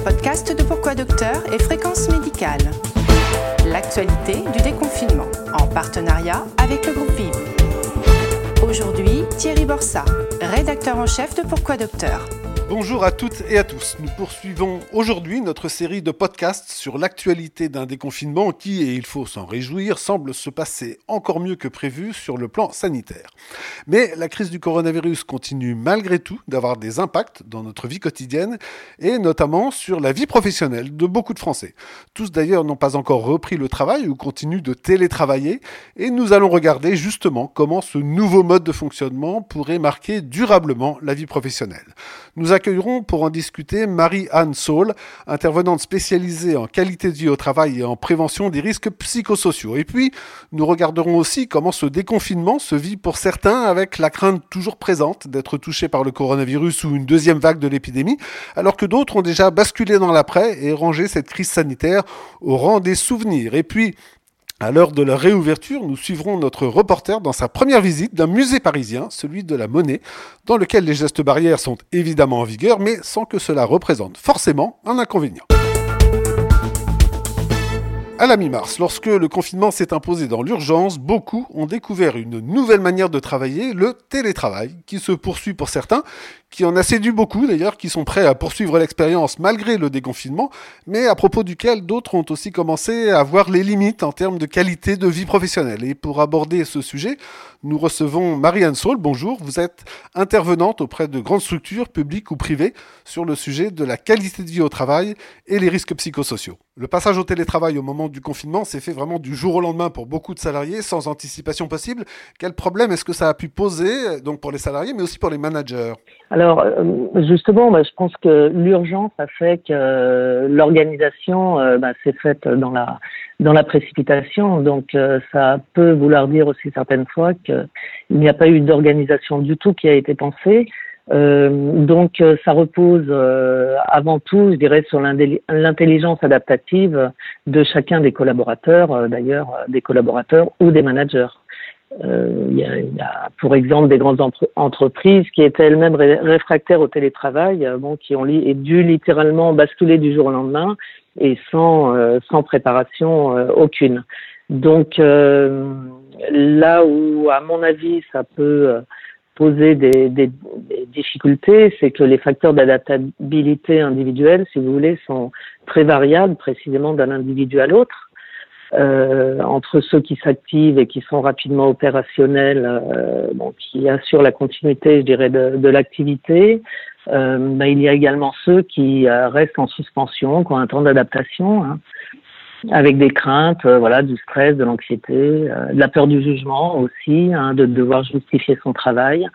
les podcasts de Pourquoi Docteur et Fréquence Médicale. L'actualité du déconfinement en partenariat avec le groupe Vive. Aujourd'hui, Thierry Borsa, rédacteur en chef de Pourquoi Docteur. Bonjour à toutes et à tous. Nous poursuivons aujourd'hui notre série de podcasts sur l'actualité d'un déconfinement qui, et il faut s'en réjouir, semble se passer encore mieux que prévu sur le plan sanitaire. Mais la crise du coronavirus continue malgré tout d'avoir des impacts dans notre vie quotidienne et notamment sur la vie professionnelle de beaucoup de Français. Tous d'ailleurs n'ont pas encore repris le travail ou continuent de télétravailler et nous allons regarder justement comment ce nouveau mode de fonctionnement pourrait marquer durablement la vie professionnelle. Nous accueillerons pour en discuter Marie-Anne Saul, intervenante spécialisée en qualité de vie au travail et en prévention des risques psychosociaux. Et puis, nous regarderons aussi comment ce déconfinement se vit pour certains avec la crainte toujours présente d'être touchés par le coronavirus ou une deuxième vague de l'épidémie, alors que d'autres ont déjà basculé dans l'après et rangé cette crise sanitaire au rang des souvenirs. Et puis, à l'heure de la réouverture, nous suivrons notre reporter dans sa première visite d'un musée parisien, celui de la Monnaie, dans lequel les gestes barrières sont évidemment en vigueur, mais sans que cela représente forcément un inconvénient. À la mi-mars, lorsque le confinement s'est imposé dans l'urgence, beaucoup ont découvert une nouvelle manière de travailler, le télétravail, qui se poursuit pour certains, qui en a séduit beaucoup d'ailleurs, qui sont prêts à poursuivre l'expérience malgré le déconfinement, mais à propos duquel d'autres ont aussi commencé à voir les limites en termes de qualité de vie professionnelle. Et pour aborder ce sujet, nous recevons Marianne Saul. Bonjour, vous êtes intervenante auprès de grandes structures publiques ou privées sur le sujet de la qualité de vie au travail et les risques psychosociaux. Le passage au télétravail au moment du confinement s'est fait vraiment du jour au lendemain pour beaucoup de salariés, sans anticipation possible. Quel problème est-ce que ça a pu poser donc pour les salariés, mais aussi pour les managers? Euh, justement, bah, je pense que l'urgence a fait que euh, l'organisation euh, bah, s'est faite dans la dans la précipitation. Donc ça peut vouloir dire aussi certaines fois qu'il n'y a pas eu d'organisation du tout qui a été pensée. donc ça repose avant tout, je dirais, sur l'intelligence adaptative de chacun des collaborateurs, d'ailleurs des collaborateurs ou des managers. Euh, il, y a, il, y a, pour exemple des grandes entreprises qui étaient elles-mêmes réfractaires au télétravail, euh, bon, qui ont dû littéralement basculer du jour au lendemain et sans, euh, sans préparation euh, aucune. Donc là où, à mon avis, ça peut poser des, des, des difficultés, c'est que les facteurs d'adaptabilité individuelle, si vous voulez, sont très variables précisément d'un individu à l'autre euh, entre ceux qui s'activent et qui sont rapidement opérationnels, euh, bon, qui assurent la continuité, je dirais, de, de l'activité. Euh, ben, il y a également ceux qui euh, restent en suspension, qui ont un temps d'adaptation, hein, avec des craintes, euh, voilà, du stress, de l'anxiété, de la peur du jugement aussi, hein, de devoir justifier son travail.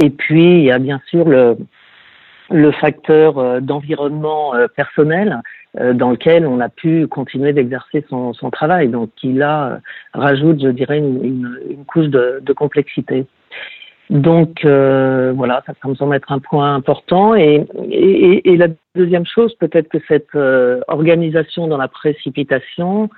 Et puis, il y a bien sûr le, le facteur d'environnement personnel euh, dans lequel on a pu continuer d'exercer son, travail. Donc, qui là euh, rajoute, je dirais, une, couche de, complexité. Donc euh, voilà, ça, me semble être un point important. Et, la deuxième chose, peut-être que cette euh, organisation dans la précipitation,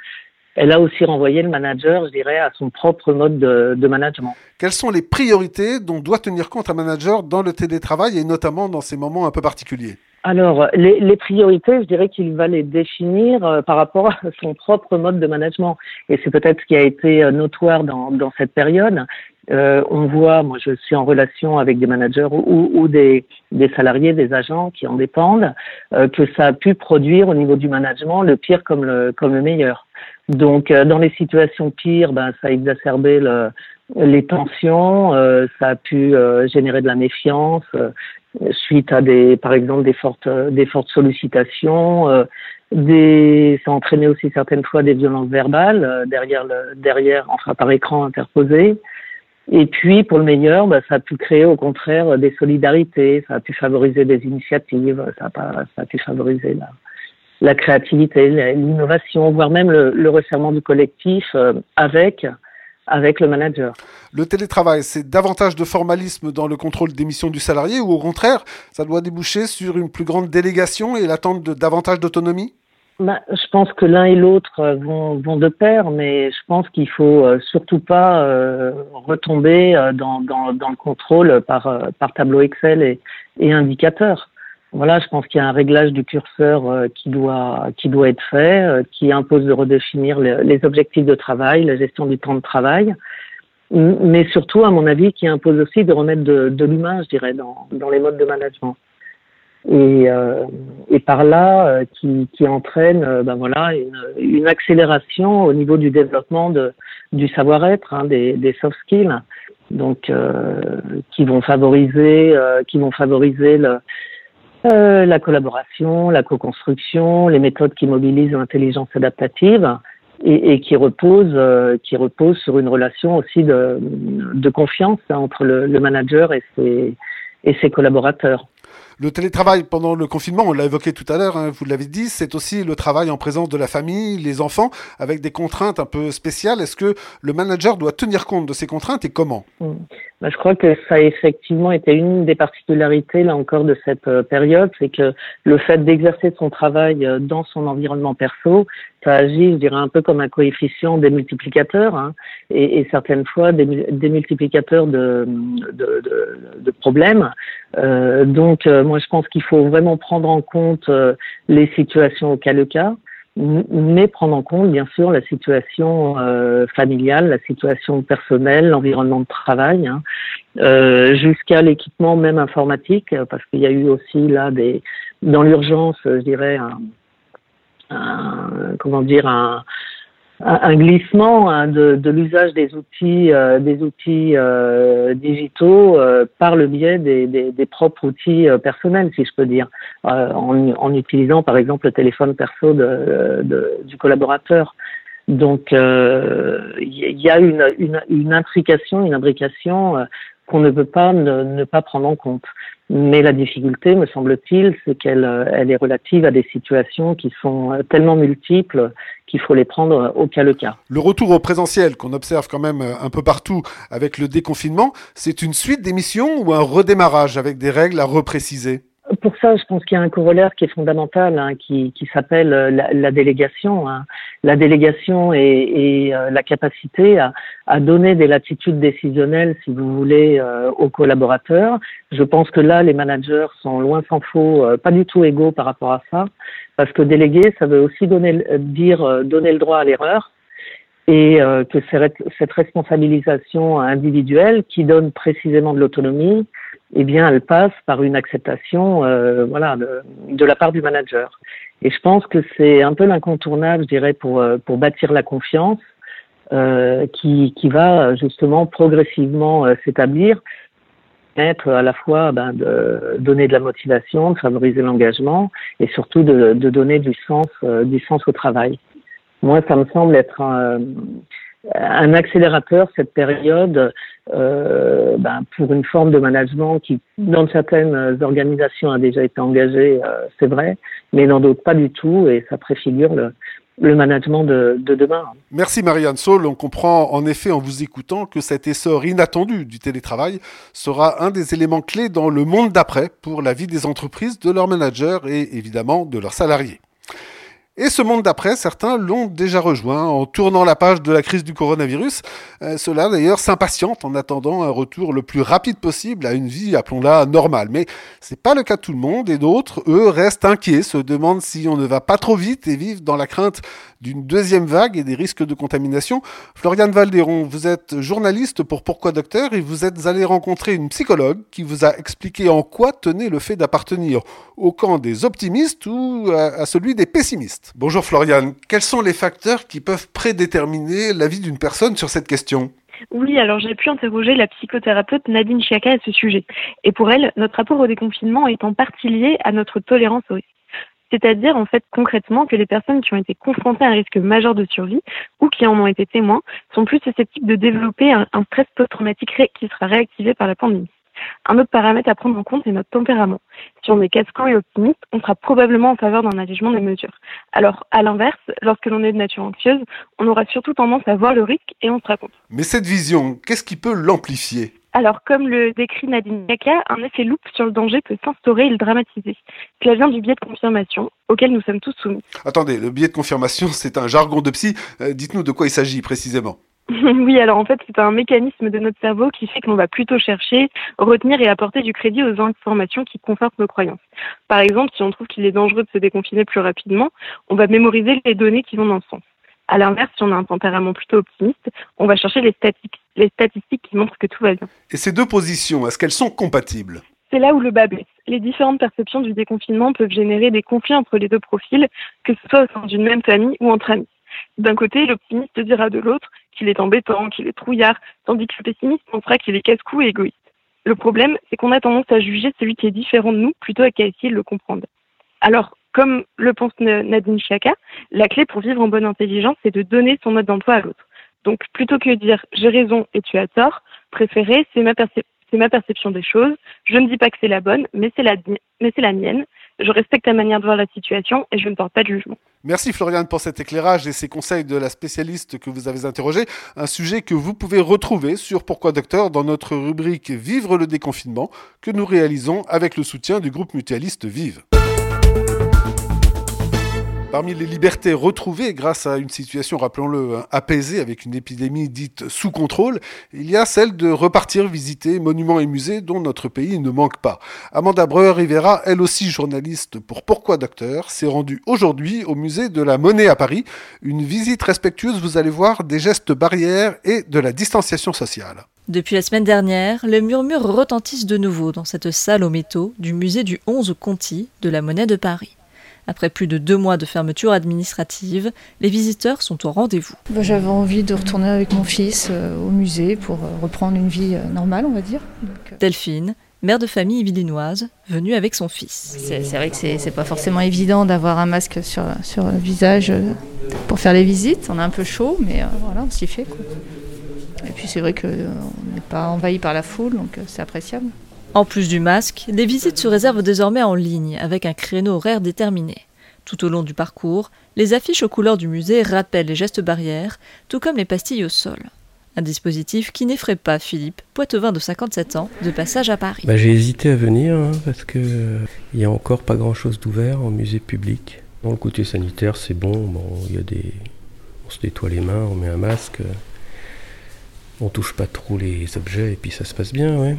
elle a aussi renvoyé le manager, je dirais, à son propre mode de, de, management. Quelles sont les priorités dont doit tenir compte un manager dans le télétravail et notamment dans ces moments un peu particuliers? Alors, les, les, priorités, je dirais qu'il va les définir euh, par rapport à son propre mode de management. Et c'est peut-être ce qui a été euh, notoire dans, dans cette période. Euh, on voit, moi je suis en relation avec des managers ou, ou des, des, salariés, des agents qui en dépendent, euh, que ça a pu produire au niveau du management le pire comme le, comme le meilleur. Donc, euh, dans les situations pires, ben, ça a exacerbé le, les tensions, ça a pu générer de la méfiance, suite à des, par exemple, des fortes, des fortes sollicitations. Euh, des, ça entraînait aussi certaines fois des violences verbales euh, derrière, le, derrière, enfin par écran interposé. Et puis, pour le meilleur, bah, ça a pu créer au contraire des solidarités, ça a pu favoriser des initiatives, ça a, pas, ça a pu favoriser la, la créativité, l'innovation, voire même le, le resserrement du collectif euh, avec avec le manager. Le télétravail, c'est davantage de formalisme dans le contrôle des missions du salarié ou au contraire, ça doit déboucher sur une plus grande délégation et l'attente de davantage d'autonomie? Bah, je pense que l'un et l'autre vont, vont, de pair, mais je pense qu'il faut euh, surtout pas euh, retomber euh, dans, dans, dans, le contrôle par, par tableau Excel et, et indicateur. Voilà, je pense qu'il y a un réglage du curseur euh, qui doit qui doit être fait, euh, qui impose de redéfinir les objectifs de travail, la gestion du temps de travail, mais surtout, à mon avis, qui impose aussi de remettre de, de l'humain, je dirais, dans, dans les modes de management. Et, euh, et par là, qui, qui entraîne, ben voilà, une, une, accélération au niveau du développement de, du savoir-être, hein, des, des soft skills, donc qui vont favoriser, qui vont favoriser le, euh, la collaboration, la co-construction, les méthodes qui mobilisent l'intelligence adaptative et, qui reposent euh, repose sur une relation aussi de, confiance entre le, le manager et ses, et ses collaborateurs. Le télétravail pendant le confinement, on l'a évoqué tout à l'heure, hein, vous l'avez dit, c'est aussi le travail en présence de la famille, les enfants, avec des contraintes un peu spéciales. Est-ce que le manager doit tenir compte de ces contraintes et comment? Mmh. bah, Je crois que ça a effectivement été une des particularités, là encore, de cette euh, période, c'est que le fait d'exercer son travail euh, dans son environnement perso, ça agit, je dirais, un peu comme un coefficient démultiplicateur, hein, et, certaines fois des, multiplicateurs de, de, problèmes. Euh, donc, moi, je pense qu'il faut vraiment prendre en compte euh, les situations au cas le cas, mais prendre en compte, bien sûr, la situation euh, familiale, la situation personnelle, l'environnement de travail, hein, jusqu'à l'équipement même informatique, parce qu'il y a eu aussi là dans l'urgence, je dirais, un, comment dire, un, un glissement hein, de, de l'usage des outils, euh, des outils euh, digitaux euh, par le biais des, des, des propres outils personnels, si je peux dire, en, en, utilisant par exemple le téléphone perso de, de du collaborateur. Donc, il y a une, une, une, intrication, une imbrication qu'on ne peut pas ne, ne, pas prendre en compte. Mais la difficulté, me semble-t-il, c'est qu'elle elle est relative à des situations qui sont tellement multiples qu'il faut les prendre au cas le cas. Le retour au présentiel qu'on observe quand même un peu partout avec le déconfinement, c'est une suite d'émissions ou un redémarrage avec des règles à repréciser? Pour ça, je pense qu'il y a un corollaire qui est fondamental, hein, qui, qui s'appelle euh, la, la, délégation. Hein. La délégation et, et euh, la capacité à, à, donner des latitudes décisionnelles, si vous voulez, euh, aux collaborateurs. Je pense que là, les managers sont loin s'en faut, pas du tout égaux par rapport à ça, parce que déléguer, ça veut aussi donner, dire donner le droit à l'erreur et que cette responsabilisation individuelle qui donne précisément de l'autonomie, eh bien, elle passe par une acceptation, euh, voilà, de, de, la part du manager. Et je pense que c'est un peu l'incontournable, je dirais, pour euh, pour bâtir la confiance, euh, qui qui va justement progressivement euh, s'établir, être à la fois ben, de donner de la motivation, de favoriser l'engagement, et surtout de, de donner du sens euh, du sens au travail. Moi, ça me semble être un, un accélérateur cette période euh, ben, pour une forme de management qui, dans certaines organisations, a déjà été engagée, euh, c'est vrai, mais dans d'autres pas du tout, et ça préfigure le, management de, de, demain. Merci Marianne Saul. On comprend en effet en vous écoutant que cet essor inattendu du télétravail sera un des éléments clés dans le monde d'après pour la vie des entreprises, de leurs managers et évidemment de leurs salariés. Et ce monde d'après, certains l'ont déjà rejoint en tournant la page de la crise du coronavirus. Euh, cela d'ailleurs s'impatiente en attendant un retour le plus rapide possible à une vie, appelons-la, normale. Mais c'est pas le cas de tout le monde et d'autres, eux, restent inquiets, se demandent si on ne va pas trop vite et vivent dans la crainte d'une deuxième vague et des risques de contamination. Floriane Valderon, vous êtes journaliste pour Pourquoi Docteur et vous êtes allé rencontrer une psychologue qui vous a expliqué en quoi tenait le fait d'appartenir au camp des optimistes ou à celui des pessimistes. Bonjour Floriane, quels sont les facteurs qui peuvent prédéterminer la vie d'une personne sur cette question? Oui, alors j'ai pu interroger la psychothérapeute Nadine Chiaka à ce sujet. Et pour elle, notre rapport au déconfinement est en partie lié à notre tolérance au risque. C'est-à-dire, en fait, concrètement, que les personnes qui ont été confrontées à un risque majeur de survie ou qui en ont été témoins sont plus susceptibles de développer un, stress post-traumatique qui sera réactivé par la pandémie. Un autre paramètre à prendre en compte est notre tempérament. Si on est casquant et optimiste, on sera probablement en faveur d'un allègement des mesures. Alors, à l'inverse, lorsque l'on est de nature anxieuse, on aura surtout tendance à voir le risque et on sera contre. Mais cette vision, qu'est-ce qui peut l'amplifier? Alors, comme le décrit Nadine Kaka, un effet loupe sur le danger peut s'instaurer et le dramatiser. Cela vient du biais de confirmation, auquel nous sommes tous soumis. Attendez, le biais de confirmation, c'est un jargon de psy. Euh, dites-nous de quoi il s'agit précisément. Oui, alors en fait, c'est un mécanisme de notre cerveau qui fait qu'on va plutôt chercher, retenir et apporter du crédit aux informations qui confortent nos croyances. Par exemple, si on trouve qu'il est dangereux de se déconfiner plus rapidement, on va mémoriser les données qui vont dans ce sens. À l'inverse, si on a un tempérament plutôt optimiste, on va chercher les statistiques, les statistiques qui montrent que tout va bien. Et ces deux positions, est-ce qu'elles sont compatibles? C'est là où le bas blesse. Les différentes perceptions du déconfinement peuvent générer des conflits entre les deux profils, que ce soit au sein d'une même famille ou entre amis. D'un côté, l'optimiste dira de l'autre qu'il est embêtant, qu'il est trouillard, tandis que le pessimiste pensera qu'il est casse-cou et égoïste. Le problème, c'est qu'on a tendance à juger celui qui est différent de nous plutôt qu'à essayer de le comprendre. Alors, comme le pense Nadine Chaka, la clé pour vivre en bonne intelligence, c'est de donner son mode d'emploi à l'autre. Donc, plutôt que de dire j'ai raison et tu as tort, préférer c'est ma, perception des choses. Je ne dis pas que c'est la bonne, mais c'est la, mais c'est la mienne je respecte ta manière de voir la situation et je ne porte pas de jugement. Merci Floriane pour cet éclairage et ces conseils de la spécialiste que vous avez interrogée, un sujet que vous pouvez retrouver sur Pourquoi Docteur dans notre rubrique Vivre le déconfinement que nous réalisons avec le soutien du groupe mutualiste Vive. Parmi les libertés retrouvées grâce à une situation, rappelons-le, hein, apaisée avec une épidémie dite sous contrôle, il y a celle de repartir visiter monuments et musées dont notre pays ne manque pas. Amanda Breuer-Rivera, elle aussi journaliste pour Pourquoi Docteur, s'est rendue aujourd'hui au musée de la Monnaie à Paris. Une visite respectueuse, vous allez voir, des gestes barrières et de la distanciation sociale. Depuis la semaine dernière, les murmures retentissent de nouveau dans cette salle aux métaux du musée du 11 Conti de la Monnaie de Paris. Après plus de deux mois de fermeture administrative, les visiteurs sont au rendez-vous. Bah, j'avais envie de retourner avec mon fils euh, au musée pour euh, reprendre une vie euh, normale, on va dire. Delphine, mère de famille villinoise, venue avec son fils. C'est vrai que c'est pas forcément évident d'avoir un masque sur, sur le visage pour faire les visites. On a un peu chaud, mais voilà, on s'y fait. Et puis c'est vrai qu'on n'est pas envahi par la foule, donc c'est appréciable. En plus du masque, les visites se réservent désormais en ligne avec un créneau horaire déterminé. Tout au long du parcours, les affiches aux couleurs du musée rappellent les gestes barrières, tout comme les pastilles au sol. Un dispositif qui n'effraie pas Philippe, poitevin de 57 ans, de passage à Paris. Bah, j'ai hésité à venir hein, parce qu'il n'y a encore pas grand-chose d'ouvert en musée public. Dans le côté sanitaire, c'est bon. On se nettoie les mains, on met un masque. On touche pas trop les objets et puis ça se passe bien, ouais.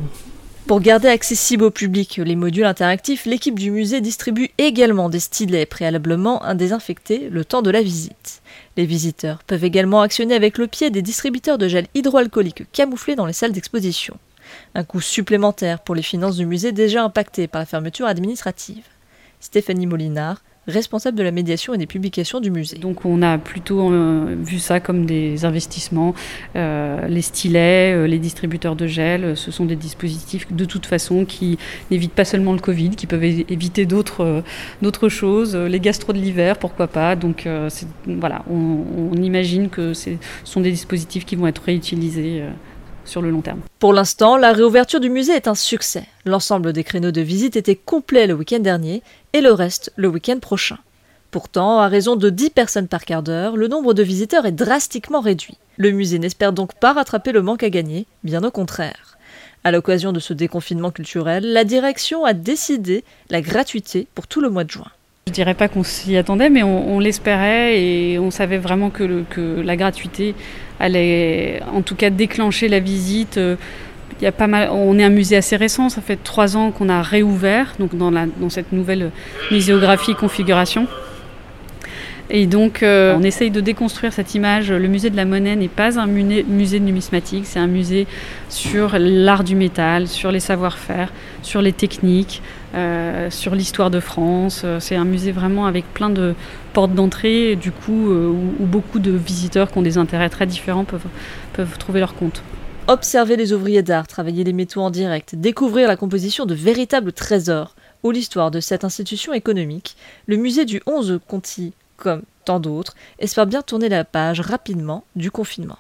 Pour garder accessible au public les modules interactifs, l'équipe du musée distribue également des stylets préalablement désinfectés le temps de la visite. Les visiteurs peuvent également actionner avec le pied des distributeurs de gel hydroalcoolique camouflés dans les salles d'exposition. Un coût supplémentaire pour les finances du musée déjà impactées par la fermeture administrative. Stéphanie Molinard, responsable de la médiation et des publications du musée. Donc on a plutôt euh, vu ça comme des investissements. Euh, les stylets, euh, les distributeurs de gel, ce sont des dispositifs de toute façon qui n'évitent pas seulement le Covid, qui peuvent éviter d'autres choses. Les gastro de l'hiver, pourquoi pas. Donc voilà, on, imagine que ce sont des dispositifs qui vont être réutilisés sur le long terme. Pour l'instant, la réouverture du musée est un succès. L'ensemble des créneaux de visite était complet le week-end dernier et le reste le week-end prochain. Pourtant, à raison de 10 personnes par quart d'heure, le nombre de visiteurs est drastiquement réduit. Le musée n'espère donc pas rattraper le manque à gagner, bien au contraire. À l'occasion de ce déconfinement culturel, la direction a décidé la gratuité pour tout le mois de juin. Je dirais pas qu'on s'y attendait, mais on, l'espérait et on savait vraiment que, la gratuité allait, en tout cas, déclencher la visite. Il y a pas mal, on est un musée assez récent, ça fait trois ans qu'on a réouvert, donc dans cette nouvelle muséographie configuration. Et donc, euh, on essaye de déconstruire cette image. Le musée de la monnaie n'est pas un musée de numismatique, c'est un musée sur l'art du métal, sur les savoir-faire, sur les techniques, euh, sur l'histoire de France. Euh, c'est un musée vraiment avec plein de portes d'entrée, du coup, où, où, beaucoup de visiteurs qui ont des intérêts très différents peuvent, peuvent trouver leur compte. Observer les ouvriers d'art, travailler les métaux en direct, découvrir la composition de véritables trésors ou l'histoire de cette institution économique, le musée du 11 Conti comme tant d'autres, espère bien tourner la page rapidement du confinement.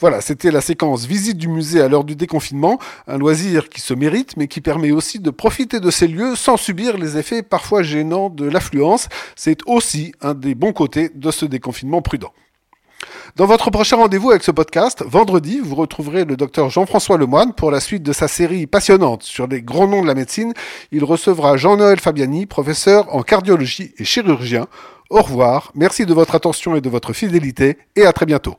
Voilà, c'était la séquence visite du musée à l'heure du déconfinement, un loisir qui se mérite mais qui permet aussi de profiter de ces lieux sans subir les effets parfois gênants de l'affluence. C'est aussi un des bons côtés de ce déconfinement prudent. Dans votre prochain rendez-vous avec ce podcast, vendredi, vous retrouverez le docteur Jean-François Lemoine pour la suite de sa série passionnante sur les grands noms de la médecine. Il recevra Jean-Noël Fabiani, professeur en cardiologie et chirurgien. Au revoir, merci de votre attention et de votre fidélité et à très bientôt.